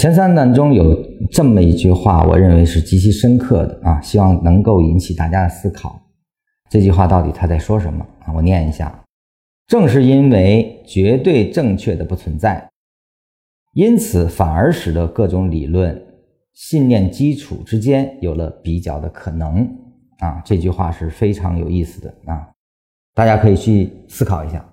前三段中有这么一句话我认为是极其深刻的啊希望能够引起大家的思考。这句话到底他在说什么？啊我念一下。正是因为绝对正确的不存在因此反而使得各种理论信念基础之间有了比较的可能。啊这句话是非常有意思的啊大家可以去思考一下。